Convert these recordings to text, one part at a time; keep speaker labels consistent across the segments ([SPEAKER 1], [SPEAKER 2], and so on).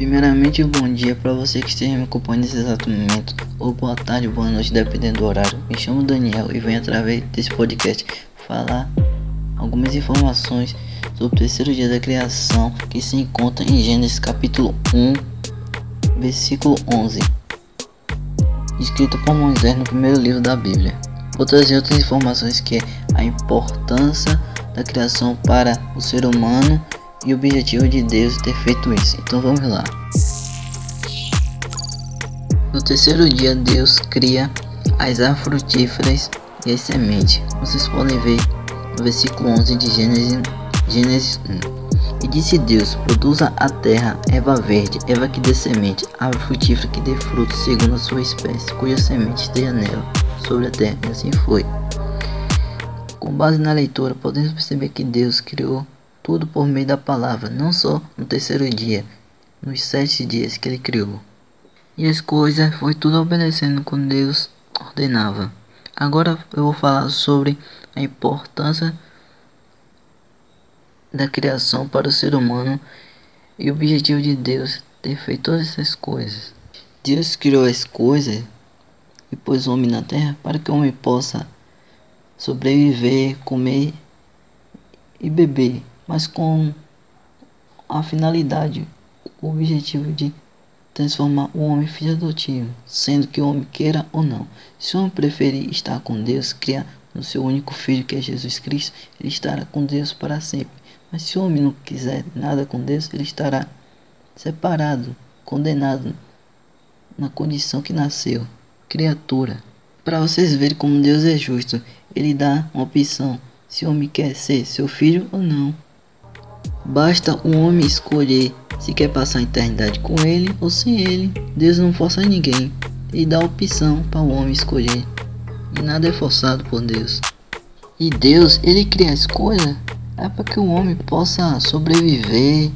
[SPEAKER 1] Primeiramente, bom dia para você que esteja me acompanhando nesse exato momento, ou boa tarde, boa noite, dependendo do horário. Me chamo Daniel e venho através desse podcast falar algumas informações sobre o terceiro dia da criação que se encontra em Gênesis capítulo 1, versículo 11, escrito por Moisés no primeiro livro da Bíblia. Vou trazer outras informações que é a importância da criação para o ser humano e o objetivo de Deus ter feito isso. Então vamos lá. No terceiro dia, Deus cria as árvores frutíferas e as sementes. Vocês podem ver no versículo 11 de Gênesis, Gênesis 1. E disse Deus: Produza a terra erva verde, erva que dê semente, árvore frutífera que dê fruto segundo a sua espécie, cuja semente esteja nela, sobre a terra. E assim foi. Com base na leitura, podemos perceber que Deus criou tudo por meio da palavra, não só no terceiro dia, nos sete dias que ele criou. E as coisas foi tudo obedecendo como Deus ordenava. Agora eu vou falar sobre a importância da criação para o ser humano e o objetivo de Deus ter feito todas essas coisas. Deus criou as coisas e pôs o homem na terra para que o homem possa sobreviver, comer e beber mas com a finalidade, o objetivo de transformar o homem em filho adotivo, sendo que o homem queira ou não. Se o homem preferir estar com Deus, criar no seu único filho que é Jesus Cristo, ele estará com Deus para sempre. Mas se o homem não quiser nada com Deus, ele estará separado, condenado na condição que nasceu, criatura. Para vocês verem como Deus é justo, ele dá uma opção se o homem quer ser seu filho ou não. Basta o homem escolher se quer passar a eternidade com ele ou sem ele. Deus não força ninguém e dá opção para o homem escolher. E nada é forçado por Deus. E Deus, ele cria as coisas é para que o homem possa sobreviver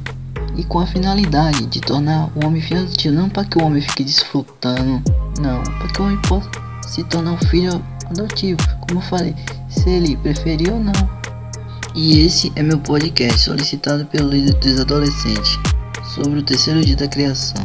[SPEAKER 1] e com a finalidade de tornar o homem filho não para que o homem fique desfrutando, não, para que o homem possa se tornar um filho adotivo, como eu falei, se ele preferir ou não. E esse é meu podcast solicitado pelo líder dos adolescentes sobre o terceiro dia da criação.